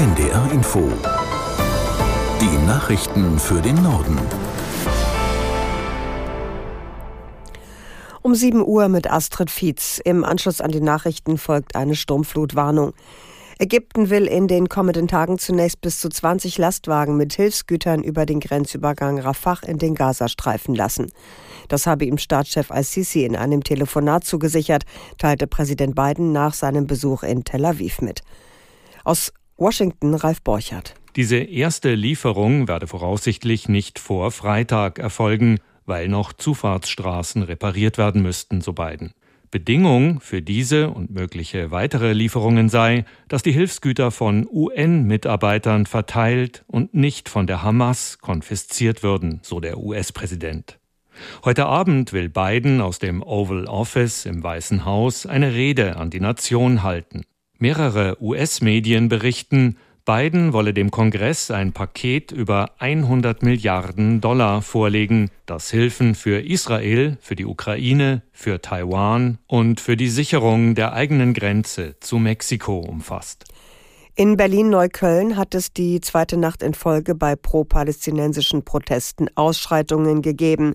NDR Info. Die Nachrichten für den Norden. Um 7 Uhr mit Astrid Fietz. Im Anschluss an die Nachrichten folgt eine Sturmflutwarnung. Ägypten will in den kommenden Tagen zunächst bis zu 20 Lastwagen mit Hilfsgütern über den Grenzübergang Rafah in den Gazastreifen lassen. Das habe ihm Staatschef al-Sisi in einem Telefonat zugesichert, teilte Präsident Biden nach seinem Besuch in Tel Aviv mit. Aus Washington Ralf Borchardt. Diese erste Lieferung werde voraussichtlich nicht vor Freitag erfolgen, weil noch Zufahrtsstraßen repariert werden müssten, so Biden. Bedingung für diese und mögliche weitere Lieferungen sei, dass die Hilfsgüter von UN-Mitarbeitern verteilt und nicht von der Hamas konfisziert würden, so der US-Präsident. Heute Abend will Biden aus dem Oval Office im Weißen Haus eine Rede an die Nation halten. Mehrere US-Medien berichten, Biden wolle dem Kongress ein Paket über 100 Milliarden Dollar vorlegen, das Hilfen für Israel, für die Ukraine, für Taiwan und für die Sicherung der eigenen Grenze zu Mexiko umfasst. In Berlin-Neukölln hat es die zweite Nacht in Folge bei pro-palästinensischen Protesten Ausschreitungen gegeben.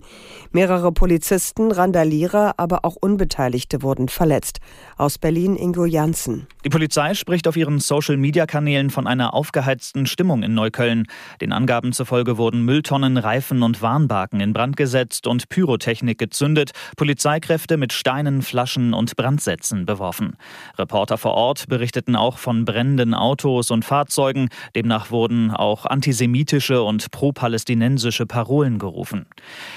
Mehrere Polizisten, Randalierer, aber auch Unbeteiligte wurden verletzt. Aus Berlin Ingo Janssen. Die Polizei spricht auf ihren Social-Media-Kanälen von einer aufgeheizten Stimmung in Neukölln. Den Angaben zufolge wurden Mülltonnen, Reifen und Warnbarken in Brand gesetzt und Pyrotechnik gezündet, Polizeikräfte mit Steinen, Flaschen und Brandsätzen beworfen. Reporter vor Ort berichteten auch von brennenden Autos Autos und Fahrzeugen. Demnach wurden auch antisemitische und pro-palästinensische Parolen gerufen.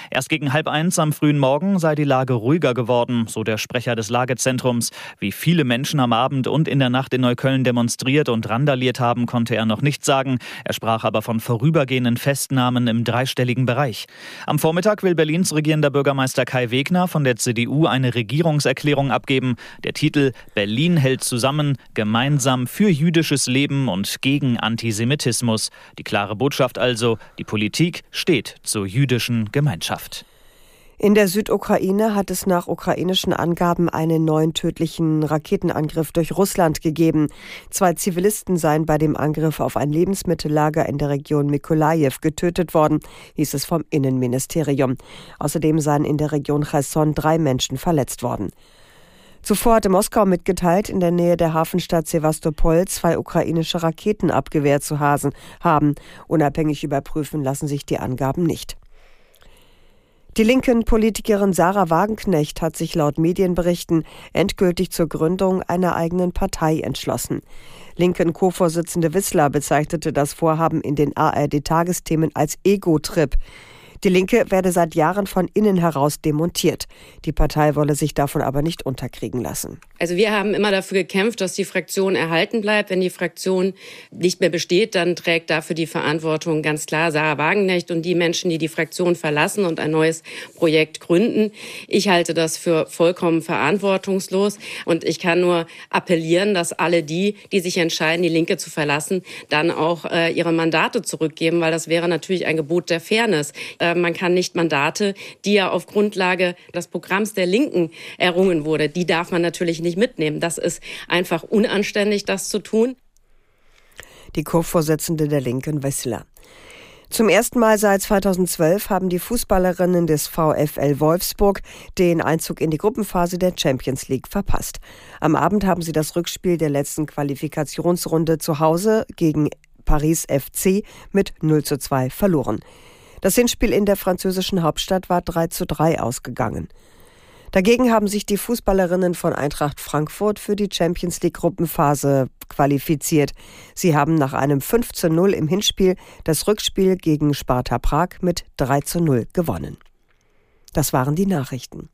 Erst gegen halb eins am frühen Morgen sei die Lage ruhiger geworden, so der Sprecher des Lagezentrums. Wie viele Menschen am Abend und in der Nacht in Neukölln demonstriert und randaliert haben, konnte er noch nicht sagen. Er sprach aber von vorübergehenden Festnahmen im dreistelligen Bereich. Am Vormittag will Berlins regierender Bürgermeister Kai Wegner von der CDU eine Regierungserklärung abgeben. Der Titel Berlin hält zusammen, gemeinsam für jüdisches Leben und gegen Antisemitismus. Die klare Botschaft also, die Politik steht zur jüdischen Gemeinschaft. In der Südukraine hat es nach ukrainischen Angaben einen neuen tödlichen Raketenangriff durch Russland gegeben. Zwei Zivilisten seien bei dem Angriff auf ein Lebensmittellager in der Region Mikolajew getötet worden, hieß es vom Innenministerium. Außerdem seien in der Region Cherson drei Menschen verletzt worden. Zuvor hatte Moskau mitgeteilt, in der Nähe der Hafenstadt Sevastopol zwei ukrainische Raketen abgewehrt zu haben. Unabhängig überprüfen lassen sich die Angaben nicht. Die linken Politikerin Sarah Wagenknecht hat sich laut Medienberichten endgültig zur Gründung einer eigenen Partei entschlossen. Linken Co-Vorsitzende Wissler bezeichnete das Vorhaben in den ARD-Tagesthemen als Ego-Trip. Die Linke werde seit Jahren von innen heraus demontiert. Die Partei wolle sich davon aber nicht unterkriegen lassen. Also wir haben immer dafür gekämpft, dass die Fraktion erhalten bleibt. Wenn die Fraktion nicht mehr besteht, dann trägt dafür die Verantwortung ganz klar Sarah Wagenknecht und die Menschen, die die Fraktion verlassen und ein neues Projekt gründen. Ich halte das für vollkommen verantwortungslos und ich kann nur appellieren, dass alle die, die sich entscheiden, die Linke zu verlassen, dann auch äh, ihre Mandate zurückgeben, weil das wäre natürlich ein Gebot der Fairness. Äh, äh, man kann nicht Mandate, die ja auf Grundlage des Programms der Linken errungen wurde, die darf man natürlich nicht mitnehmen. Das ist einfach unanständig, das zu tun. Die Co-Vorsitzende der Linken, Wessler. Zum ersten Mal seit 2012 haben die Fußballerinnen des VfL Wolfsburg den Einzug in die Gruppenphase der Champions League verpasst. Am Abend haben sie das Rückspiel der letzten Qualifikationsrunde zu Hause gegen Paris FC mit 0 zu 2 verloren. Das Hinspiel in der französischen Hauptstadt war 3 zu 3 ausgegangen. Dagegen haben sich die Fußballerinnen von Eintracht Frankfurt für die Champions League Gruppenphase qualifiziert. Sie haben nach einem 5 zu 0 im Hinspiel das Rückspiel gegen Sparta Prag mit 3 zu 0 gewonnen. Das waren die Nachrichten.